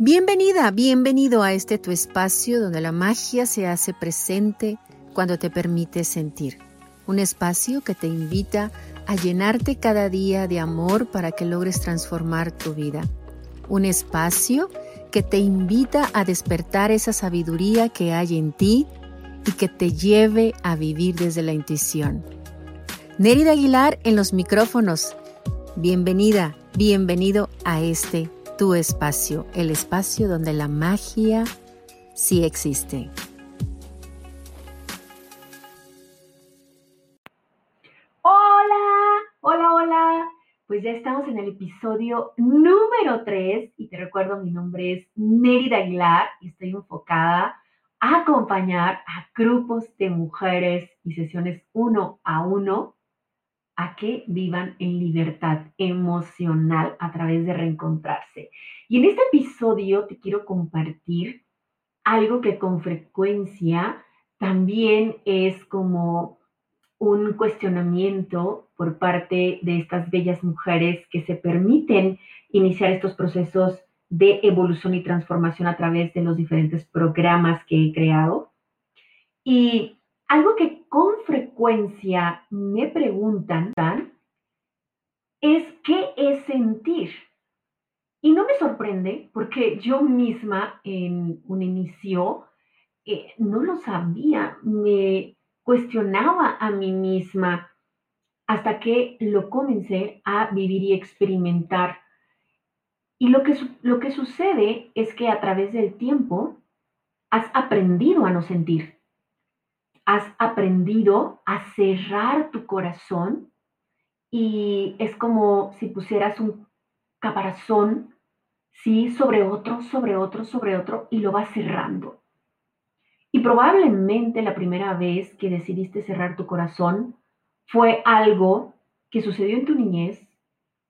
Bienvenida, bienvenido a este tu espacio donde la magia se hace presente cuando te permite sentir. Un espacio que te invita a llenarte cada día de amor para que logres transformar tu vida. Un espacio que te invita a despertar esa sabiduría que hay en ti y que te lleve a vivir desde la intuición. Nérida Aguilar en los micrófonos. Bienvenida, bienvenido a este tu espacio, el espacio donde la magia sí existe. Hola, hola, hola. Pues ya estamos en el episodio número 3 y te recuerdo, mi nombre es Nérida Aguilar y estoy enfocada a acompañar a grupos de mujeres y sesiones uno a uno a que vivan en libertad emocional a través de reencontrarse. Y en este episodio te quiero compartir algo que con frecuencia también es como un cuestionamiento por parte de estas bellas mujeres que se permiten iniciar estos procesos de evolución y transformación a través de los diferentes programas que he creado. Y algo que con frecuencia me preguntan es qué es sentir. Y no me sorprende porque yo misma en un inicio eh, no lo sabía, me cuestionaba a mí misma hasta que lo comencé a vivir y experimentar. Y lo que, lo que sucede es que a través del tiempo has aprendido a no sentir has aprendido a cerrar tu corazón y es como si pusieras un caparazón, ¿sí? Sobre otro, sobre otro, sobre otro y lo vas cerrando. Y probablemente la primera vez que decidiste cerrar tu corazón fue algo que sucedió en tu niñez,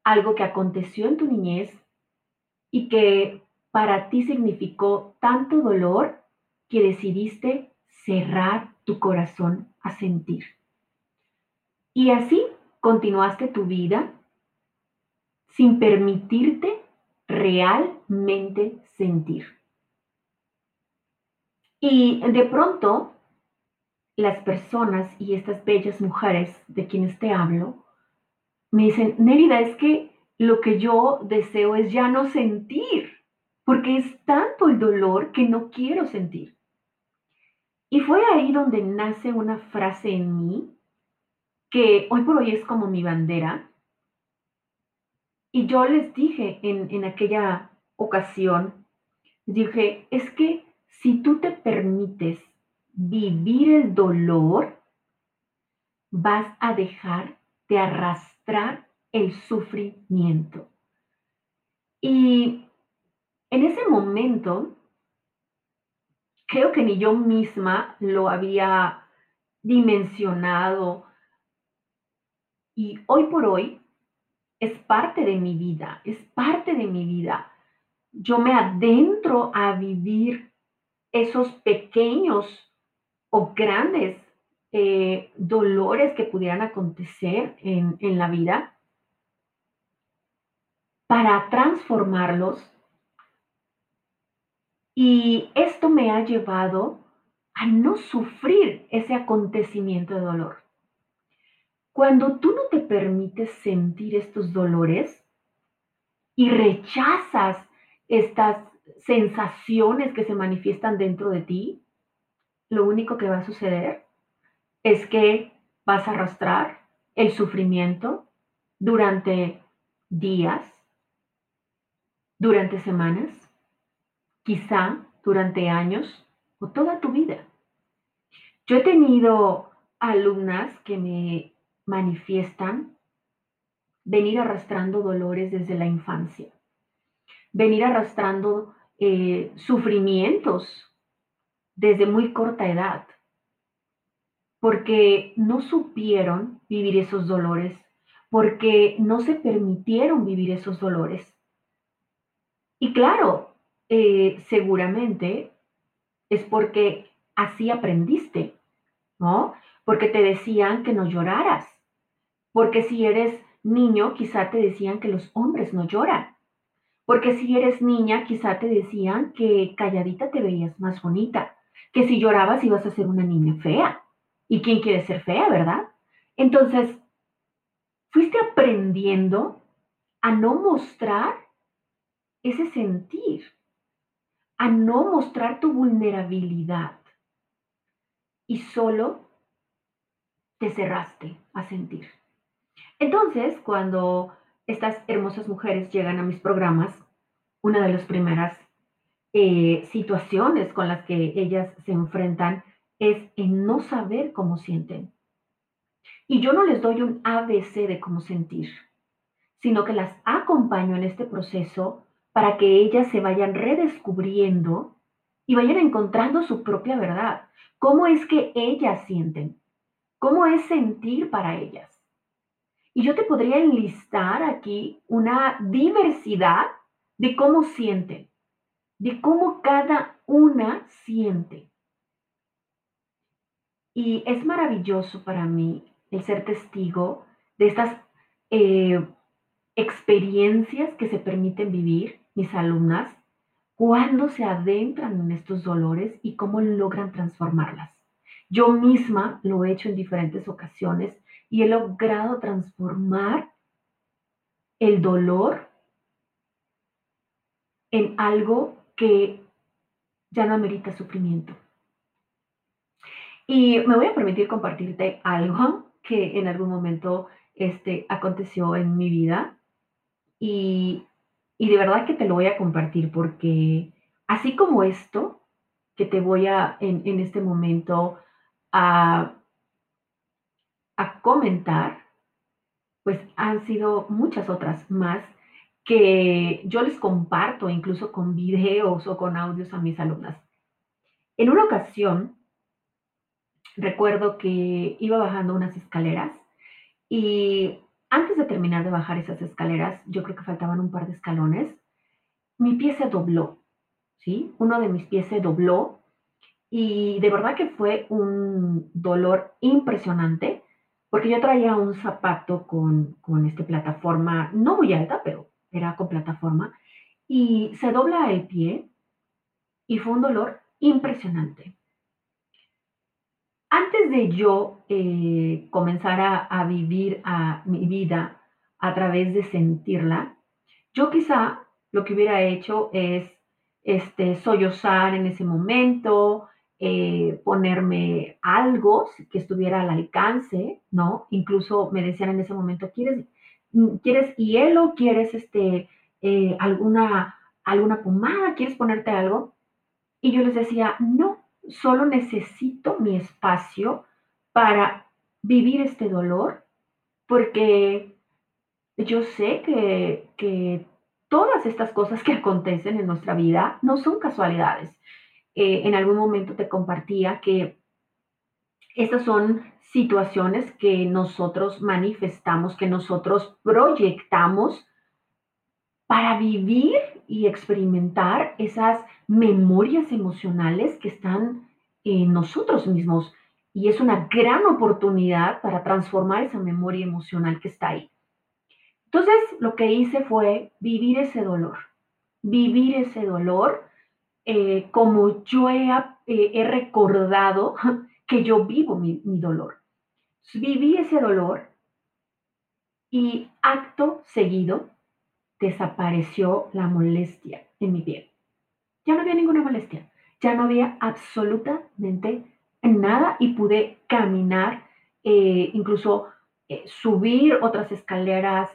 algo que aconteció en tu niñez y que para ti significó tanto dolor que decidiste cerrar tu corazón a sentir. Y así continuaste tu vida sin permitirte realmente sentir. Y de pronto, las personas y estas bellas mujeres de quienes te hablo, me dicen, Nérida, es que lo que yo deseo es ya no sentir, porque es tanto el dolor que no quiero sentir. Y fue ahí donde nace una frase en mí que hoy por hoy es como mi bandera. Y yo les dije en, en aquella ocasión, dije, es que si tú te permites vivir el dolor, vas a dejar de arrastrar el sufrimiento. Y en ese momento creo que ni yo misma lo había dimensionado. Y hoy por hoy es parte de mi vida, es parte de mi vida. Yo me adentro a vivir esos pequeños o grandes eh, dolores que pudieran acontecer en, en la vida para transformarlos y esto me ha llevado a no sufrir ese acontecimiento de dolor. Cuando tú no te permites sentir estos dolores y rechazas estas sensaciones que se manifiestan dentro de ti, lo único que va a suceder es que vas a arrastrar el sufrimiento durante días, durante semanas, quizá durante años o toda tu vida. Yo he tenido alumnas que me manifiestan venir arrastrando dolores desde la infancia, venir arrastrando eh, sufrimientos desde muy corta edad, porque no supieron vivir esos dolores, porque no se permitieron vivir esos dolores. Y claro, eh, seguramente es porque así aprendiste, ¿no? Porque te decían que no lloraras, porque si eres niño quizá te decían que los hombres no lloran, Porque si eres niña, quizá te decían que calladita te veías más bonita, que si llorabas ibas a ser una niña fea. ¿Y quién quiere ser fea, verdad? Entonces, fuiste aprendiendo a no mostrar ese sentir, a no mostrar tu vulnerabilidad y solo te cerraste a sentir. Entonces, cuando estas hermosas mujeres llegan a mis programas, una de las primeras eh, situaciones con las que ellas se enfrentan es en no saber cómo sienten. Y yo no les doy un ABC de cómo sentir, sino que las acompaño en este proceso para que ellas se vayan redescubriendo y vayan encontrando su propia verdad. ¿Cómo es que ellas sienten? ¿Cómo es sentir para ellas? Y yo te podría enlistar aquí una diversidad de cómo sienten, de cómo cada una siente. Y es maravilloso para mí el ser testigo de estas eh, experiencias que se permiten vivir mis alumnas cuando se adentran en estos dolores y cómo logran transformarlas. Yo misma lo he hecho en diferentes ocasiones y he logrado transformar el dolor en algo que ya no amerita sufrimiento. Y me voy a permitir compartirte algo que en algún momento este, aconteció en mi vida y, y de verdad que te lo voy a compartir porque así como esto que te voy a en, en este momento a a comentar, pues han sido muchas otras más que yo les comparto incluso con videos o con audios a mis alumnas. En una ocasión, recuerdo que iba bajando unas escaleras y antes de terminar de bajar esas escaleras, yo creo que faltaban un par de escalones, mi pie se dobló, ¿sí? Uno de mis pies se dobló y de verdad que fue un dolor impresionante porque yo traía un zapato con, con este plataforma, no muy alta, pero era con plataforma, y se dobla el pie y fue un dolor impresionante. Antes de yo eh, comenzar a, vivir a mi vida a través de sentirla, yo quizá lo que hubiera hecho es este, sollozar en ese momento, eh, ponerme algo que estuviera al alcance, ¿no? Incluso me decían en ese momento, ¿quieres, ¿quieres hielo? ¿Quieres este, eh, alguna, alguna pomada? ¿Quieres ponerte algo? Y yo les decía, no, solo necesito mi espacio para vivir este dolor, porque yo sé que, que todas estas cosas que acontecen en nuestra vida no son casualidades. Eh, en algún momento te compartía que estas son situaciones que nosotros manifestamos, que nosotros proyectamos para vivir y experimentar esas memorias emocionales que están en nosotros mismos. Y es una gran oportunidad para transformar esa memoria emocional que está ahí. Entonces, lo que hice fue vivir ese dolor, vivir ese dolor eh, como yo he, eh, recordado que yo vivo mi dolor. Viví ese dolor y acto seguido desapareció la molestia en mi piel. Ya no había ninguna molestia, ya no había absolutamente nada y pude caminar, eh, incluso subir otras escaleras,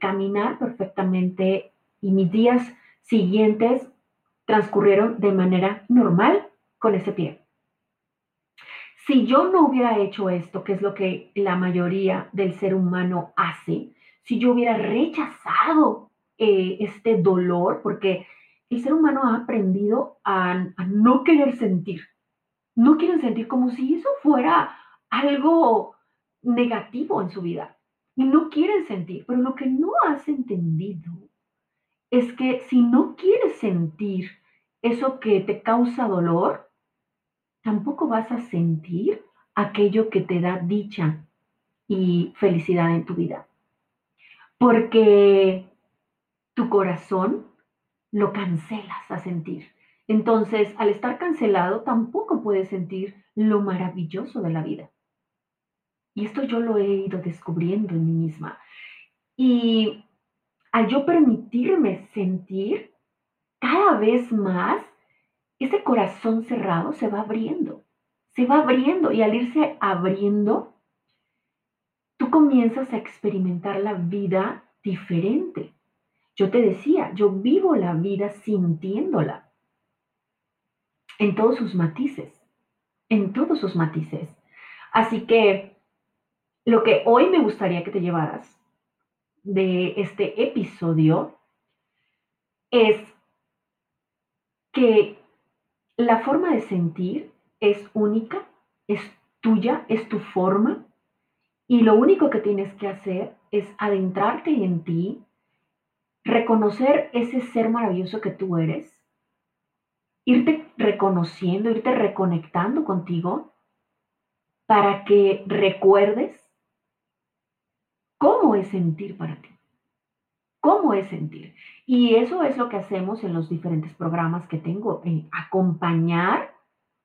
caminar perfectamente y mis días siguientes transcurrieron de manera normal con ese pie. Si yo no hubiera hecho esto, que es lo que la mayoría del ser humano hace, si yo hubiera rechazado eh, este dolor, porque el ser humano ha aprendido a, a no querer sentir, no quieren sentir como si eso fuera algo negativo en su vida. Y no quieren sentir, pero lo que no has entendido es que si no quieres sentir eso que te causa dolor, tampoco vas a sentir aquello que te da dicha y felicidad en tu vida. Porque tu corazón lo cancelas a sentir. Entonces, al estar cancelado, tampoco puedes sentir lo maravilloso de la vida. Y esto yo lo he ido descubriendo en mí misma. Y al yo permitirme sentir cada vez más, ese corazón cerrado se va abriendo, se va abriendo y al irse abriendo, tú comienzas a experimentar la vida diferente. Yo te decía, yo vivo la vida sintiéndola en todos sus matices, en todos sus matices. Así que lo que hoy me gustaría que te llevaras de este episodio es que la forma de sentir es única, es tuya, es tu forma, y lo único que tienes que hacer es adentrarte en ti, reconocer ese ser maravilloso que tú eres, irte reconociendo, irte reconectando contigo para que recuerdes cómo es sentir para ti. ¿Cómo es sentir? Y eso es lo que hacemos en los diferentes programas que tengo, en acompañar,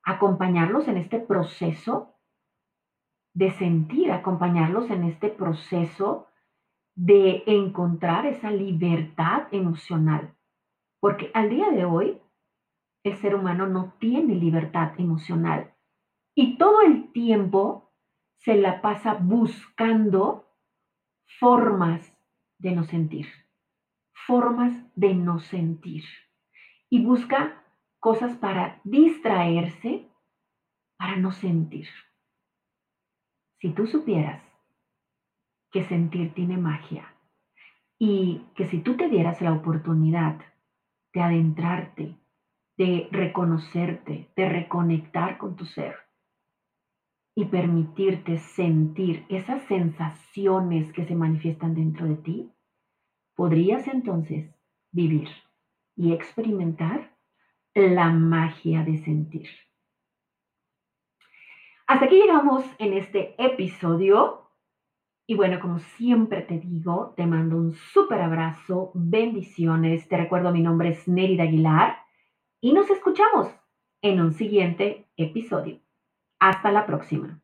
acompañarlos en este proceso de sentir, acompañarlos en este proceso de encontrar esa libertad emocional. Porque al día de hoy, el ser humano no tiene libertad emocional y todo el tiempo se la pasa buscando formas de no sentir, formas de no sentir. Y busca cosas para distraerse, para no sentir. Si tú supieras que sentir tiene magia y que si tú te dieras la oportunidad de adentrarte, de reconocerte, de reconectar con tu ser y permitirte sentir esas sensaciones que se manifiestan dentro de ti, podrías entonces vivir y experimentar la magia de sentir. Hasta aquí llegamos en este episodio. Y bueno, como siempre te digo, te mando un súper abrazo, bendiciones. Te recuerdo, mi nombre es Nerida Aguilar y nos escuchamos en un siguiente episodio. Hasta la próxima.